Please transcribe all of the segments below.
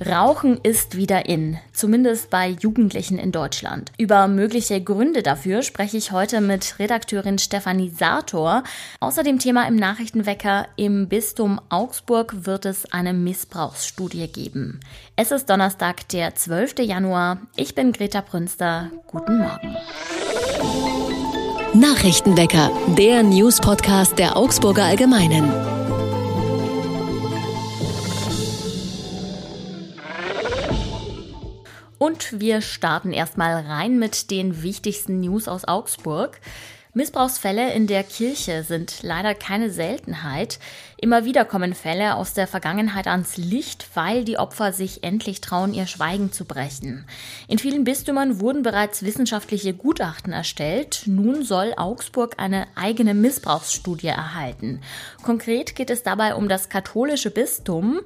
Rauchen ist wieder in, zumindest bei Jugendlichen in Deutschland. Über mögliche Gründe dafür spreche ich heute mit Redakteurin Stefanie Sator. Außer dem Thema im Nachrichtenwecker im Bistum Augsburg wird es eine Missbrauchsstudie geben. Es ist Donnerstag, der 12. Januar. Ich bin Greta Brünster. Guten Morgen. Nachrichtenwecker, der News-Podcast der Augsburger Allgemeinen. Und wir starten erstmal rein mit den wichtigsten News aus Augsburg. Missbrauchsfälle in der Kirche sind leider keine Seltenheit. Immer wieder kommen Fälle aus der Vergangenheit ans Licht, weil die Opfer sich endlich trauen, ihr Schweigen zu brechen. In vielen Bistümern wurden bereits wissenschaftliche Gutachten erstellt. Nun soll Augsburg eine eigene Missbrauchsstudie erhalten. Konkret geht es dabei um das katholische Bistum.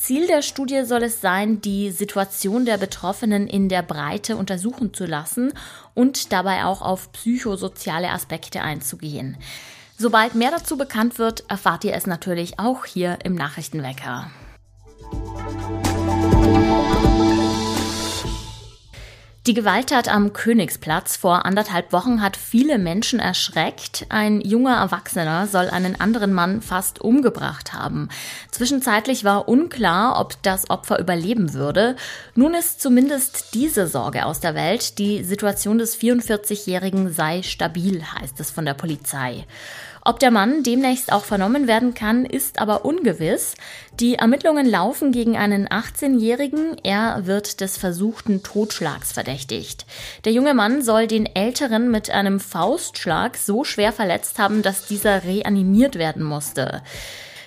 Ziel der Studie soll es sein, die Situation der Betroffenen in der Breite untersuchen zu lassen und dabei auch auf psychosoziale Aspekte einzugehen. Sobald mehr dazu bekannt wird, erfahrt ihr es natürlich auch hier im Nachrichtenwecker. Die Gewalttat am Königsplatz vor anderthalb Wochen hat viele Menschen erschreckt. Ein junger Erwachsener soll einen anderen Mann fast umgebracht haben. Zwischenzeitlich war unklar, ob das Opfer überleben würde. Nun ist zumindest diese Sorge aus der Welt. Die Situation des 44-Jährigen sei stabil, heißt es von der Polizei. Ob der Mann demnächst auch vernommen werden kann, ist aber ungewiss. Die Ermittlungen laufen gegen einen 18-Jährigen. Er wird des versuchten Totschlags verdächtigt. Der junge Mann soll den Älteren mit einem Faustschlag so schwer verletzt haben, dass dieser reanimiert werden musste.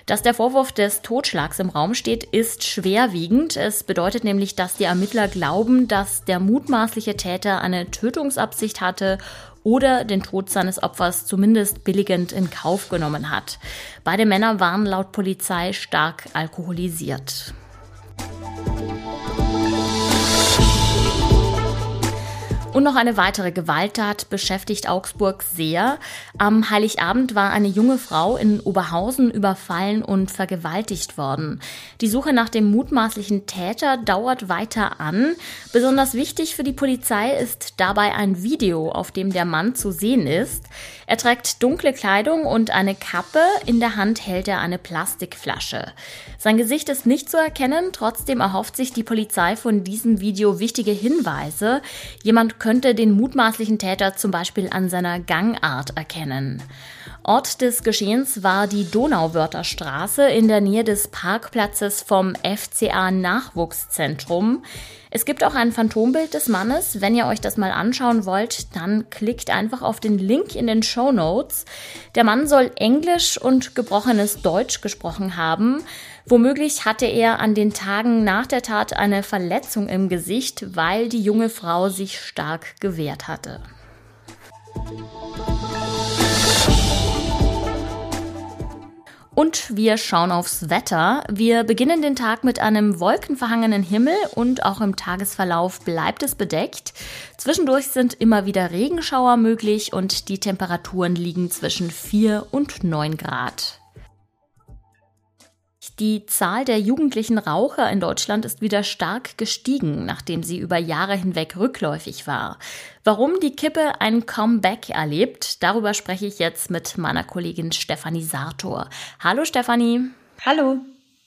Dass der Vorwurf des Totschlags im Raum steht, ist schwerwiegend. Es bedeutet nämlich, dass die Ermittler glauben, dass der mutmaßliche Täter eine Tötungsabsicht hatte oder den Tod seines Opfers zumindest billigend in Kauf genommen hat. Beide Männer waren laut Polizei stark alkoholisiert. Und noch eine weitere Gewalttat beschäftigt Augsburg sehr. Am Heiligabend war eine junge Frau in Oberhausen überfallen und vergewaltigt worden. Die Suche nach dem mutmaßlichen Täter dauert weiter an. Besonders wichtig für die Polizei ist dabei ein Video, auf dem der Mann zu sehen ist. Er trägt dunkle Kleidung und eine Kappe. In der Hand hält er eine Plastikflasche. Sein Gesicht ist nicht zu erkennen. Trotzdem erhofft sich die Polizei von diesem Video wichtige Hinweise. Jemand könnte den mutmaßlichen Täter zum Beispiel an seiner Gangart erkennen. Ort des Geschehens war die Donauwörterstraße in der Nähe des Parkplatzes vom FCA Nachwuchszentrum. Es gibt auch ein Phantombild des Mannes. Wenn ihr euch das mal anschauen wollt, dann klickt einfach auf den Link in den Show Notes. Der Mann soll Englisch und gebrochenes Deutsch gesprochen haben. Womöglich hatte er an den Tagen nach der Tat eine Verletzung im Gesicht, weil die junge Frau sich stark gewehrt hatte. Und wir schauen aufs Wetter. Wir beginnen den Tag mit einem wolkenverhangenen Himmel und auch im Tagesverlauf bleibt es bedeckt. Zwischendurch sind immer wieder Regenschauer möglich und die Temperaturen liegen zwischen 4 und 9 Grad. Die Zahl der jugendlichen Raucher in Deutschland ist wieder stark gestiegen, nachdem sie über Jahre hinweg rückläufig war. Warum die Kippe ein Comeback erlebt, darüber spreche ich jetzt mit meiner Kollegin Stefanie Sartor. Hallo Stefanie. Hallo.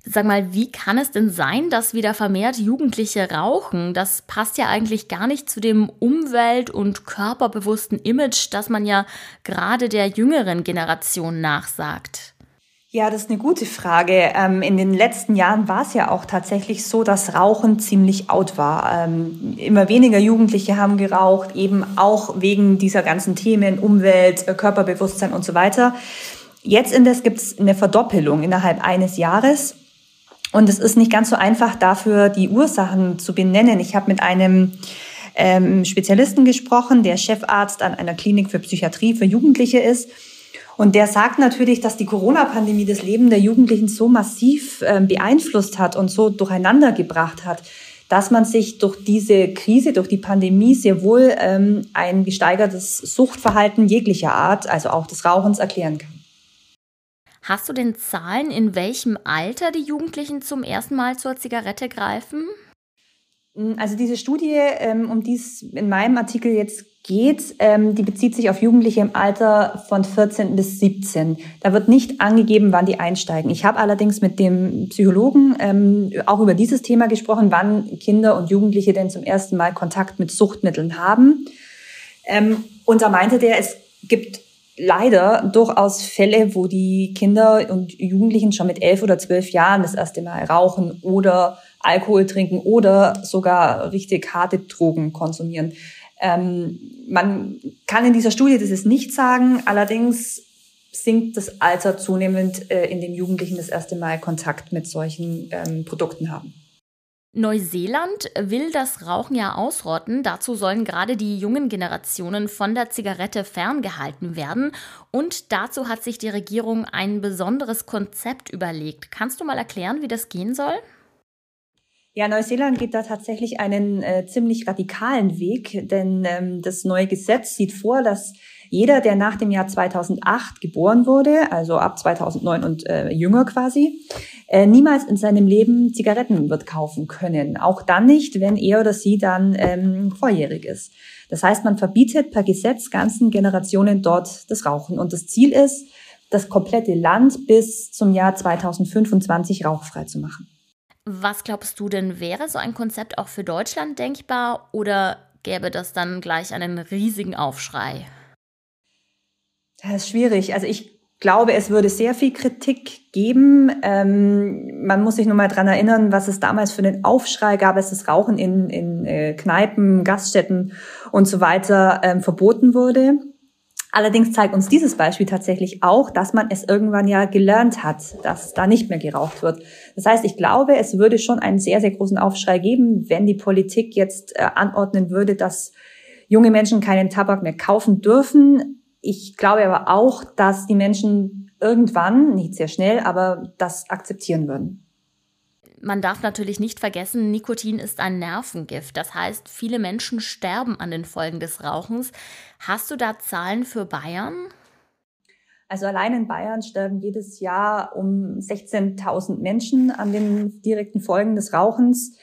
Sag mal, wie kann es denn sein, dass wieder vermehrt Jugendliche rauchen? Das passt ja eigentlich gar nicht zu dem umwelt- und körperbewussten Image, das man ja gerade der jüngeren Generation nachsagt. Ja, das ist eine gute Frage. Ähm, in den letzten Jahren war es ja auch tatsächlich so, dass Rauchen ziemlich out war. Ähm, immer weniger Jugendliche haben geraucht, eben auch wegen dieser ganzen Themen Umwelt, äh, Körperbewusstsein und so weiter. Jetzt indes gibt es eine Verdoppelung innerhalb eines Jahres. Und es ist nicht ganz so einfach dafür, die Ursachen zu benennen. Ich habe mit einem ähm, Spezialisten gesprochen, der Chefarzt an einer Klinik für Psychiatrie für Jugendliche ist. Und der sagt natürlich, dass die Corona-Pandemie das Leben der Jugendlichen so massiv äh, beeinflusst hat und so durcheinander gebracht hat, dass man sich durch diese Krise, durch die Pandemie sehr wohl ähm, ein gesteigertes Suchtverhalten jeglicher Art, also auch des Rauchens, erklären kann. Hast du denn Zahlen, in welchem Alter die Jugendlichen zum ersten Mal zur Zigarette greifen? Also diese Studie, ähm, um die es in meinem Artikel jetzt geht, ähm, die bezieht sich auf Jugendliche im Alter von 14 bis 17. Da wird nicht angegeben, wann die einsteigen. Ich habe allerdings mit dem Psychologen ähm, auch über dieses Thema gesprochen, wann Kinder und Jugendliche denn zum ersten Mal Kontakt mit Suchtmitteln haben. Und da meinte der, es gibt leider durchaus Fälle, wo die Kinder und Jugendlichen schon mit elf oder zwölf Jahren das erste Mal rauchen oder Alkohol trinken oder sogar richtig harte Drogen konsumieren. Ähm, man kann in dieser Studie das ist nicht sagen, allerdings sinkt das Alter zunehmend, äh, in den Jugendlichen das erste Mal Kontakt mit solchen ähm, Produkten haben. Neuseeland will das Rauchen ja ausrotten. Dazu sollen gerade die jungen Generationen von der Zigarette ferngehalten werden. Und dazu hat sich die Regierung ein besonderes Konzept überlegt. Kannst du mal erklären, wie das gehen soll? Ja, Neuseeland geht da tatsächlich einen äh, ziemlich radikalen Weg, denn ähm, das neue Gesetz sieht vor, dass jeder, der nach dem Jahr 2008 geboren wurde, also ab 2009 und äh, jünger quasi, äh, niemals in seinem Leben Zigaretten wird kaufen können. Auch dann nicht, wenn er oder sie dann ähm, volljährig ist. Das heißt, man verbietet per Gesetz ganzen Generationen dort das Rauchen. Und das Ziel ist, das komplette Land bis zum Jahr 2025 rauchfrei zu machen. Was glaubst du denn, wäre so ein Konzept auch für Deutschland denkbar oder gäbe das dann gleich einen riesigen Aufschrei? Das ist schwierig. Also ich glaube, es würde sehr viel Kritik geben. Ähm, man muss sich nur mal dran erinnern, was es damals für einen Aufschrei gab, als das Rauchen in, in äh, Kneipen, Gaststätten und so weiter ähm, verboten wurde. Allerdings zeigt uns dieses Beispiel tatsächlich auch, dass man es irgendwann ja gelernt hat, dass da nicht mehr geraucht wird. Das heißt, ich glaube, es würde schon einen sehr, sehr großen Aufschrei geben, wenn die Politik jetzt äh, anordnen würde, dass junge Menschen keinen Tabak mehr kaufen dürfen. Ich glaube aber auch, dass die Menschen irgendwann, nicht sehr schnell, aber das akzeptieren würden. Man darf natürlich nicht vergessen, Nikotin ist ein Nervengift. Das heißt, viele Menschen sterben an den Folgen des Rauchens. Hast du da Zahlen für Bayern? Also allein in Bayern sterben jedes Jahr um 16.000 Menschen an den direkten Folgen des Rauchens.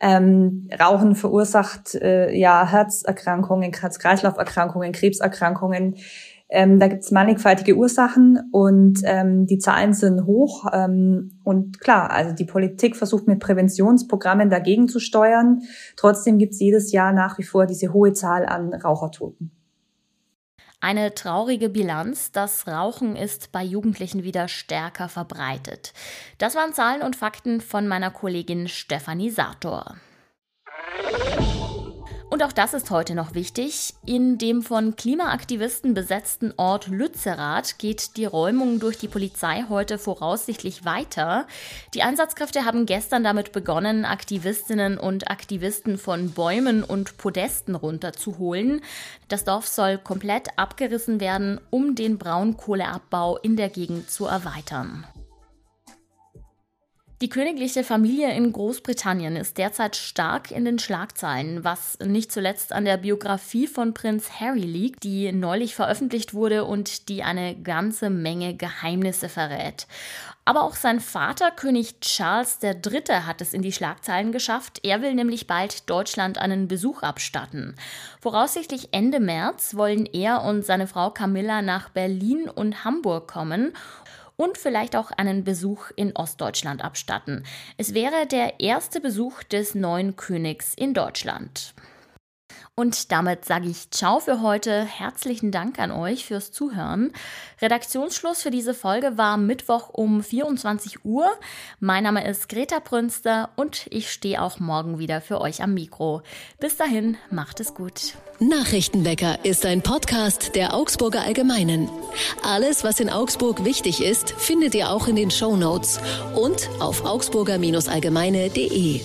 Ähm, Rauchen verursacht äh, ja Herzerkrankungen, Herz-Kreislauf-Erkrankungen, Krebserkrankungen. Ähm, da gibt es mannigfaltige Ursachen und ähm, die Zahlen sind hoch. Ähm, und klar, also die Politik versucht mit Präventionsprogrammen dagegen zu steuern. Trotzdem gibt es jedes Jahr nach wie vor diese hohe Zahl an Rauchertoten. Eine traurige Bilanz, das Rauchen ist bei Jugendlichen wieder stärker verbreitet. Das waren Zahlen und Fakten von meiner Kollegin Stefanie Sator. Und auch das ist heute noch wichtig. In dem von Klimaaktivisten besetzten Ort Lützerath geht die Räumung durch die Polizei heute voraussichtlich weiter. Die Einsatzkräfte haben gestern damit begonnen, Aktivistinnen und Aktivisten von Bäumen und Podesten runterzuholen. Das Dorf soll komplett abgerissen werden, um den Braunkohleabbau in der Gegend zu erweitern. Die königliche Familie in Großbritannien ist derzeit stark in den Schlagzeilen, was nicht zuletzt an der Biografie von Prinz Harry liegt, die neulich veröffentlicht wurde und die eine ganze Menge Geheimnisse verrät. Aber auch sein Vater, König Charles III., hat es in die Schlagzeilen geschafft. Er will nämlich bald Deutschland einen Besuch abstatten. Voraussichtlich Ende März wollen er und seine Frau Camilla nach Berlin und Hamburg kommen und vielleicht auch einen Besuch in Ostdeutschland abstatten. Es wäre der erste Besuch des neuen Königs in Deutschland. Und damit sage ich Ciao für heute. Herzlichen Dank an euch fürs Zuhören. Redaktionsschluss für diese Folge war Mittwoch um 24 Uhr. Mein Name ist Greta Prünster und ich stehe auch morgen wieder für euch am Mikro. Bis dahin, macht es gut. Nachrichtenwecker ist ein Podcast der Augsburger Allgemeinen. Alles, was in Augsburg wichtig ist, findet ihr auch in den Show Notes und auf augsburger-allgemeine.de.